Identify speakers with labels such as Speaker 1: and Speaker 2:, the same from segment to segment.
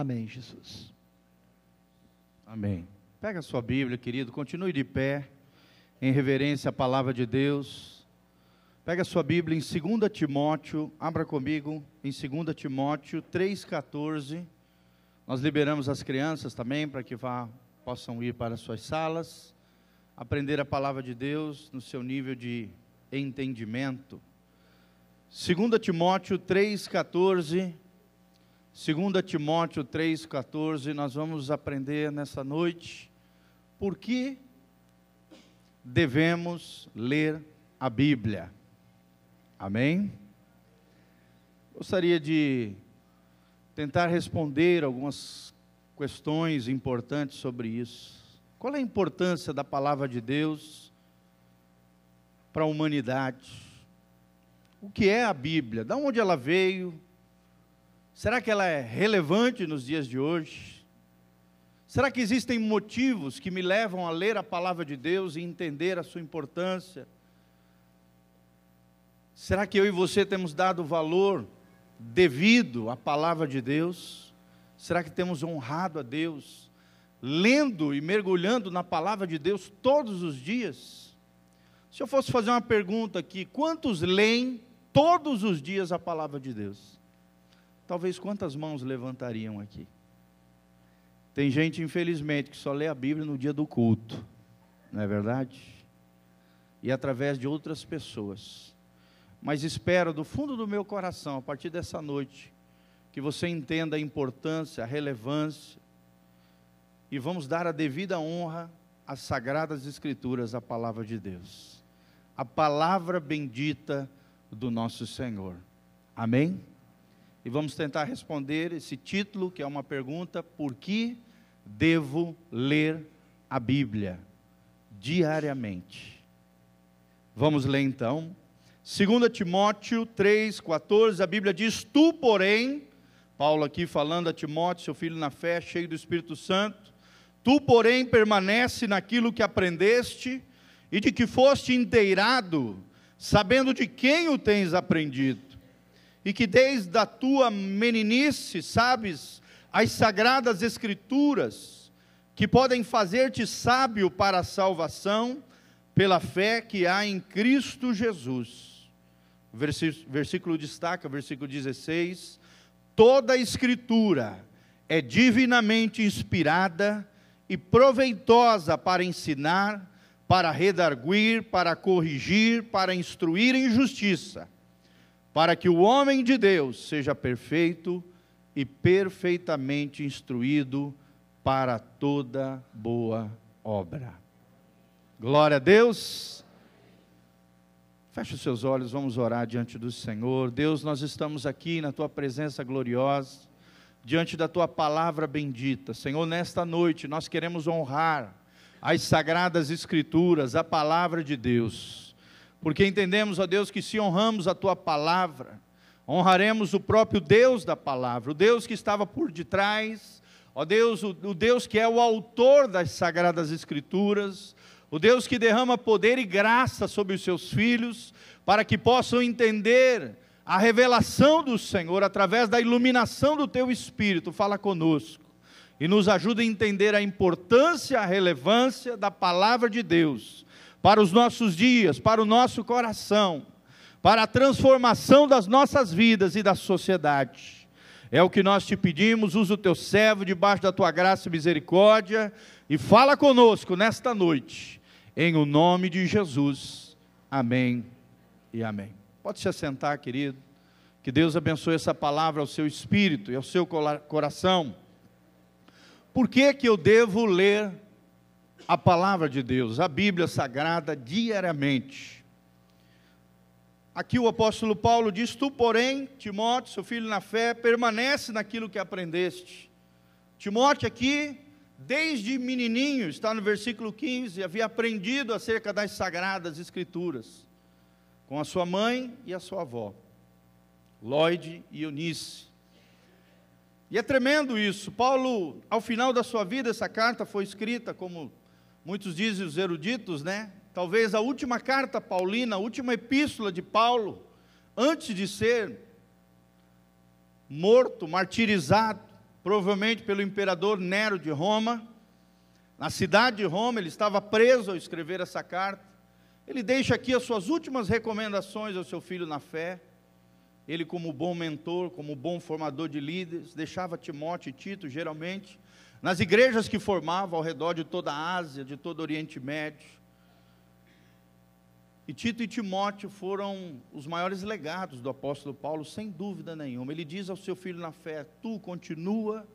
Speaker 1: Amém, Jesus.
Speaker 2: Amém. Pega a sua Bíblia, querido, continue de pé, em reverência à palavra de Deus. Pega a sua Bíblia em 2 Timóteo, abra comigo em 2 Timóteo 3,14. Nós liberamos as crianças também para que vá, possam ir para suas salas, aprender a palavra de Deus no seu nível de entendimento. 2 Timóteo 3,14. 2 Timóteo 3,14, nós vamos aprender nessa noite por que devemos ler a Bíblia. Amém? Gostaria de tentar responder algumas questões importantes sobre isso. Qual é a importância da palavra de Deus para a humanidade? O que é a Bíblia? Da onde ela veio? Será que ela é relevante nos dias de hoje? Será que existem motivos que me levam a ler a palavra de Deus e entender a sua importância? Será que eu e você temos dado valor devido à palavra de Deus? Será que temos honrado a Deus, lendo e mergulhando na palavra de Deus todos os dias? Se eu fosse fazer uma pergunta aqui, quantos leem todos os dias a palavra de Deus. Talvez quantas mãos levantariam aqui? Tem gente, infelizmente, que só lê a Bíblia no dia do culto, não é verdade? E através de outras pessoas. Mas espero do fundo do meu coração, a partir dessa noite, que você entenda a importância, a relevância, e vamos dar a devida honra às sagradas Escrituras, à palavra de Deus. A palavra bendita do nosso Senhor. Amém? E vamos tentar responder esse título, que é uma pergunta: por que devo ler a Bíblia diariamente? Vamos ler então. 2 Timóteo 3,14, a Bíblia diz: Tu, porém, Paulo aqui falando a Timóteo, seu filho na fé, cheio do Espírito Santo, tu, porém, permanece naquilo que aprendeste e de que foste inteirado sabendo de quem o tens aprendido, e que desde a tua meninice sabes as sagradas Escrituras, que podem fazer-te sábio para a salvação, pela fé que há em Cristo Jesus. Versículo destaca, versículo 16: toda a Escritura é divinamente inspirada e proveitosa para ensinar, para redarguir, para corrigir, para instruir em justiça, para que o homem de Deus seja perfeito e perfeitamente instruído para toda boa obra. Glória a Deus. Feche os seus olhos, vamos orar diante do Senhor. Deus, nós estamos aqui na tua presença gloriosa, diante da tua palavra bendita. Senhor, nesta noite nós queremos honrar as sagradas escrituras, a palavra de Deus. Porque entendemos, ó Deus, que se honramos a tua palavra, honraremos o próprio Deus da palavra, o Deus que estava por detrás, ó Deus, o, o Deus que é o autor das sagradas escrituras, o Deus que derrama poder e graça sobre os seus filhos, para que possam entender a revelação do Senhor através da iluminação do teu espírito. Fala conosco e nos ajuda a entender a importância, a relevância da palavra de Deus para os nossos dias, para o nosso coração, para a transformação das nossas vidas e da sociedade. É o que nós te pedimos, usa o teu servo debaixo da tua graça e misericórdia e fala conosco nesta noite, em o nome de Jesus. Amém e amém. Pode se assentar, querido. Que Deus abençoe essa palavra ao seu espírito e ao seu coração. Por que, que eu devo ler a palavra de Deus, a Bíblia Sagrada, diariamente? Aqui o apóstolo Paulo diz: Tu, porém, Timóteo, seu filho na fé, permanece naquilo que aprendeste. Timóteo, aqui, desde menininho, está no versículo 15, havia aprendido acerca das sagradas Escrituras, com a sua mãe e a sua avó, Lloyd e Eunice. E é tremendo isso. Paulo, ao final da sua vida, essa carta foi escrita, como muitos dizem os eruditos, né? Talvez a última carta paulina, a última epístola de Paulo, antes de ser morto, martirizado, provavelmente pelo imperador Nero de Roma. Na cidade de Roma, ele estava preso ao escrever essa carta. Ele deixa aqui as suas últimas recomendações ao seu filho na fé. Ele, como bom mentor, como bom formador de líderes, deixava Timóteo e Tito, geralmente, nas igrejas que formava ao redor de toda a Ásia, de todo o Oriente Médio. E Tito e Timóteo foram os maiores legados do apóstolo Paulo, sem dúvida nenhuma. Ele diz ao seu filho na fé: Tu continua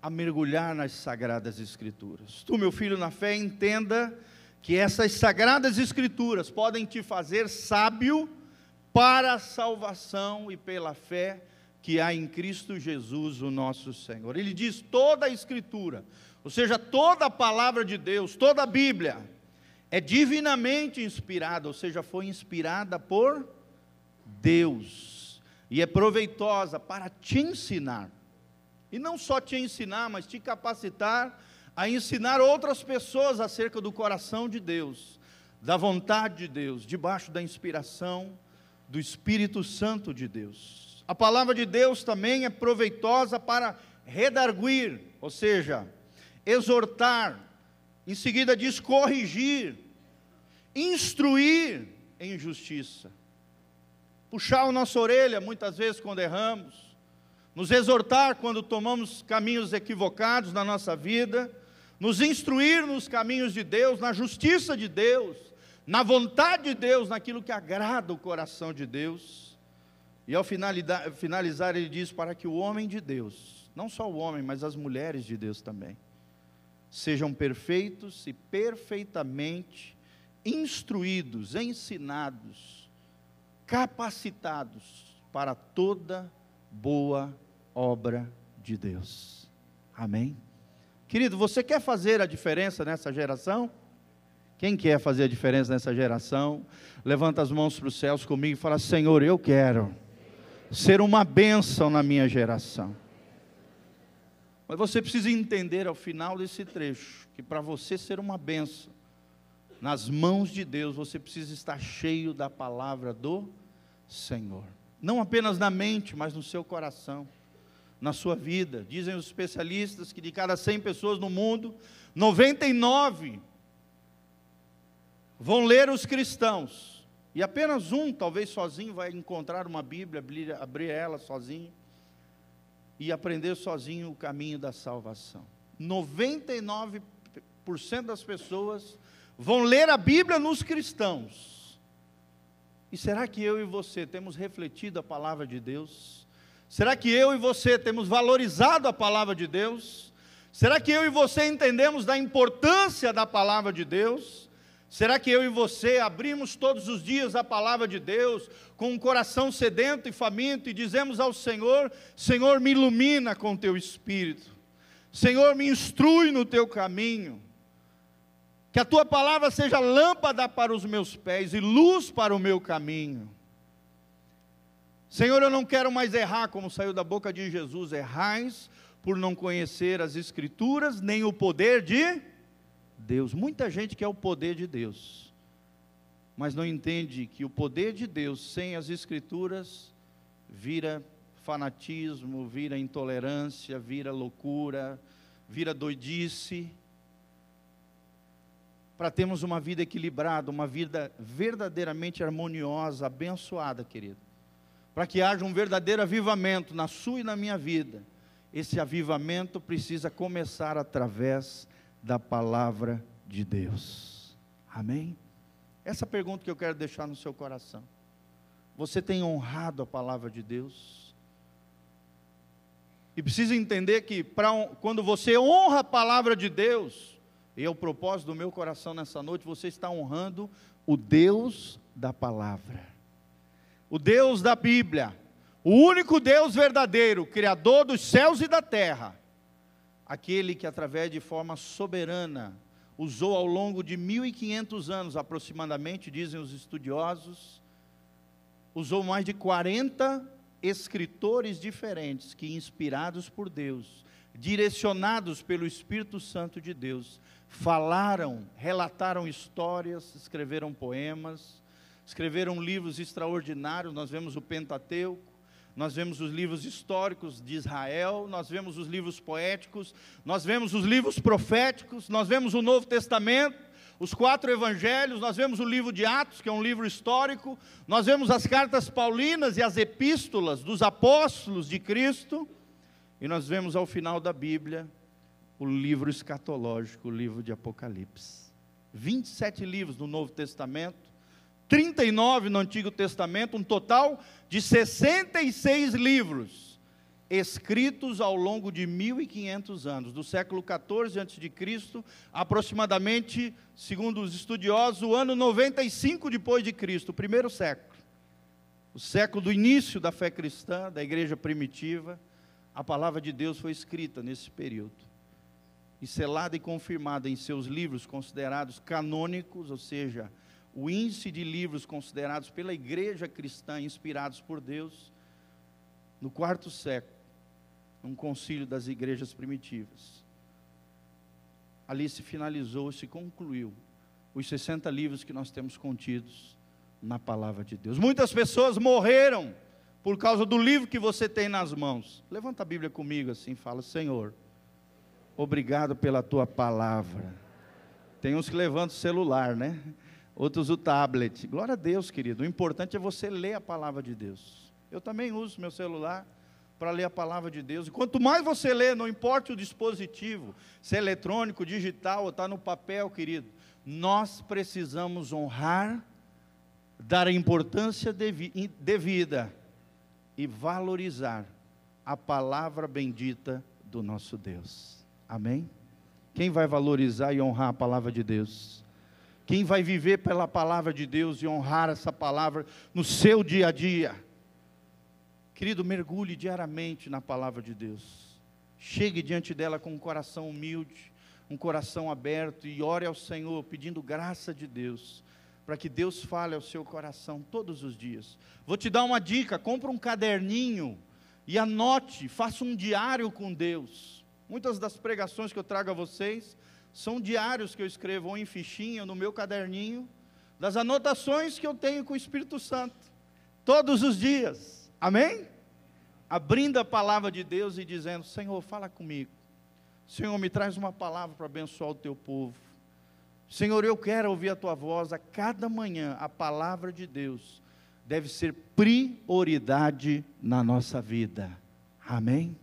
Speaker 2: a mergulhar nas sagradas escrituras. Tu, meu filho na fé, entenda que essas sagradas escrituras podem te fazer sábio para a salvação e pela fé que há em Cristo Jesus, o nosso Senhor. Ele diz toda a escritura, ou seja, toda a palavra de Deus, toda a Bíblia é divinamente inspirada, ou seja, foi inspirada por Deus, e é proveitosa para te ensinar, e não só te ensinar, mas te capacitar a ensinar outras pessoas acerca do coração de Deus, da vontade de Deus, debaixo da inspiração do Espírito Santo de Deus. A palavra de Deus também é proveitosa para redarguir, ou seja, exortar, em seguida diz corrigir, instruir em justiça, puxar a nossa orelha muitas vezes quando erramos, nos exortar quando tomamos caminhos equivocados na nossa vida, nos instruir nos caminhos de Deus, na justiça de Deus, na vontade de Deus, naquilo que agrada o coração de Deus. E ao finalizar, ele diz: para que o homem de Deus, não só o homem, mas as mulheres de Deus também, sejam perfeitos e perfeitamente instruídos, ensinados, capacitados para toda boa obra de Deus. Amém? Querido, você quer fazer a diferença nessa geração? Quem quer fazer a diferença nessa geração? Levanta as mãos para os céus comigo e fala: Senhor, eu quero ser uma bênção na minha geração. Mas você precisa entender ao final desse trecho que para você ser uma bênção nas mãos de Deus, você precisa estar cheio da palavra do Senhor. Não apenas na mente, mas no seu coração, na sua vida. Dizem os especialistas que de cada 100 pessoas no mundo, 99 vão ler os cristãos. E apenas um, talvez sozinho, vai encontrar uma Bíblia, abrir, ela sozinho e aprender sozinho o caminho da salvação. 99% das pessoas vão ler a Bíblia nos cristãos. E será que eu e você temos refletido a palavra de Deus? Será que eu e você temos valorizado a palavra de Deus? Será que eu e você entendemos da importância da palavra de Deus? Será que eu e você abrimos todos os dias a palavra de Deus com um coração sedento e faminto e dizemos ao Senhor: Senhor, me ilumina com teu espírito, Senhor, me instrui no teu caminho, que a tua palavra seja lâmpada para os meus pés e luz para o meu caminho. Senhor, eu não quero mais errar, como saiu da boca de Jesus: errais por não conhecer as Escrituras, nem o poder de Deus. Muita gente quer o poder de Deus, mas não entende que o poder de Deus sem as Escrituras vira fanatismo, vira intolerância, vira loucura, vira doidice. Para termos uma vida equilibrada, uma vida verdadeiramente harmoniosa, abençoada, querido. Para que haja um verdadeiro avivamento na sua e na minha vida. Esse avivamento precisa começar através da palavra de Deus. Amém? Essa pergunta que eu quero deixar no seu coração. Você tem honrado a palavra de Deus? E precisa entender que pra, quando você honra a palavra de Deus, e é o propósito do meu coração nessa noite, você está honrando o Deus da palavra, o Deus da Bíblia, o único Deus verdadeiro, Criador dos céus e da terra, aquele que, através de forma soberana, usou ao longo de 1500 anos aproximadamente, dizem os estudiosos, usou mais de 40 escritores diferentes que, inspirados por Deus, direcionados pelo Espírito Santo de Deus, falaram, relataram histórias, escreveram poemas, escreveram livros extraordinários. Nós vemos o Pentateuco, nós vemos os livros históricos de Israel, nós vemos os livros poéticos, nós vemos os livros proféticos, nós vemos o Novo Testamento, os quatro evangelhos, nós vemos o livro de Atos, que é um livro histórico, nós vemos as cartas paulinas e as epístolas dos apóstolos de Cristo, e nós vemos ao final da Bíblia o livro escatológico, o livro de Apocalipse. 27 livros no Novo Testamento, 39 no Antigo Testamento, um total de 66 livros escritos ao longo de 1500 anos, do século 14 a.C., aproximadamente, segundo os estudiosos, o ano 95 depois de Cristo, o primeiro século. O século do início da fé cristã, da igreja primitiva, a palavra de Deus foi escrita nesse período. E selada e confirmada em seus livros considerados canônicos, ou seja, o índice de livros considerados pela igreja cristã, inspirados por Deus, no quarto século, um concílio das igrejas primitivas. Ali se finalizou, se concluiu os 60 livros que nós temos contidos na palavra de Deus. Muitas pessoas morreram por causa do livro que você tem nas mãos. Levanta a Bíblia comigo assim, fala: Senhor, obrigado pela tua palavra. Tem uns que levantam o celular, né? Outros o tablet. Glória a Deus, querido. O importante é você ler a palavra de Deus. Eu também uso meu celular para ler a palavra de Deus. E quanto mais você lê, não importa o dispositivo, se é eletrônico, digital ou está no papel, querido, nós precisamos honrar, dar a importância devida e valorizar a palavra bendita do nosso Deus. Amém? Quem vai valorizar e honrar a palavra de Deus? Quem vai viver pela palavra de Deus e honrar essa palavra no seu dia a dia? Querido, mergulhe diariamente na palavra de Deus. Chegue diante dela com um coração humilde, um coração aberto e ore ao Senhor pedindo graça de Deus, para que Deus fale ao seu coração todos os dias. Vou te dar uma dica: compra um caderninho e anote, faça um diário com Deus. Muitas das pregações que eu trago a vocês são diários que eu escrevo ou em fichinha, ou no meu caderninho, das anotações que eu tenho com o Espírito Santo, todos os dias, amém? Abrindo a palavra de Deus e dizendo: Senhor, fala comigo, Senhor, me traz uma palavra para abençoar o teu povo, Senhor, eu quero ouvir a tua voz. A cada manhã, a palavra de Deus deve ser prioridade na nossa vida, amém?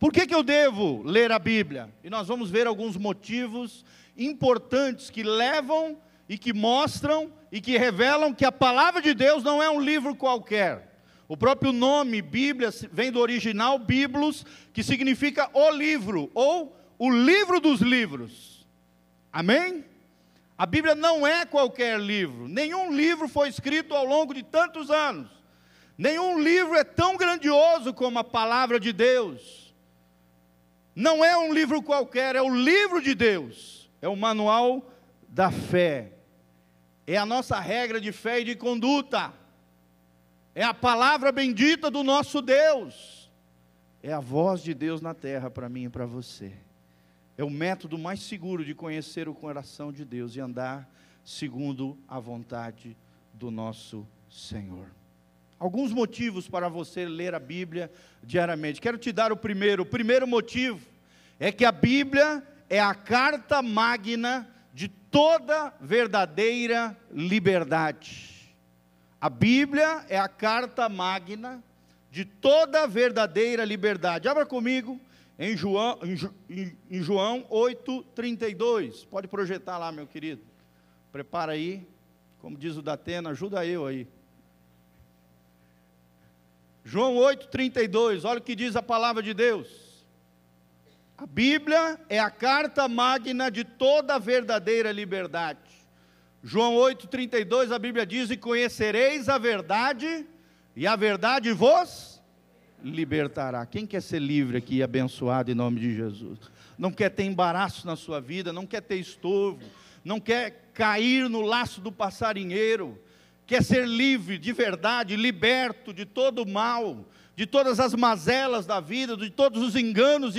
Speaker 2: Por que, que eu devo ler a Bíblia? E nós vamos ver alguns motivos importantes que levam e que mostram e que revelam que a palavra de Deus não é um livro qualquer. O próprio nome Bíblia vem do original Biblos, que significa o livro ou o livro dos livros. Amém? A Bíblia não é qualquer livro. Nenhum livro foi escrito ao longo de tantos anos. Nenhum livro é tão grandioso como a palavra de Deus. Não é um livro qualquer, é o livro de Deus, é o manual da fé, é a nossa regra de fé e de conduta, é a palavra bendita do nosso Deus, é a voz de Deus na terra para mim e para você. É o método mais seguro de conhecer o coração de Deus e andar segundo a vontade do nosso Senhor alguns motivos para você ler a Bíblia diariamente. Quero te dar o primeiro. O primeiro motivo é que a Bíblia é a carta magna de toda verdadeira liberdade. A Bíblia é a carta magna de toda verdadeira liberdade. Abra comigo em João, em, em João 8,32. Pode projetar lá, meu querido. Prepara aí. Como diz o Datena, ajuda eu aí. João 8,32, olha o que diz a palavra de Deus. A Bíblia é a carta magna de toda a verdadeira liberdade. João 8,32, a Bíblia diz: E conhecereis a verdade, e a verdade vos libertará. Quem quer ser livre aqui e abençoado em nome de Jesus? Não quer ter embaraço na sua vida, não quer ter estorvo, não quer cair no laço do passarinheiro, quer ser livre de verdade, liberto de todo o mal, de todas as mazelas da vida, de todos os enganos de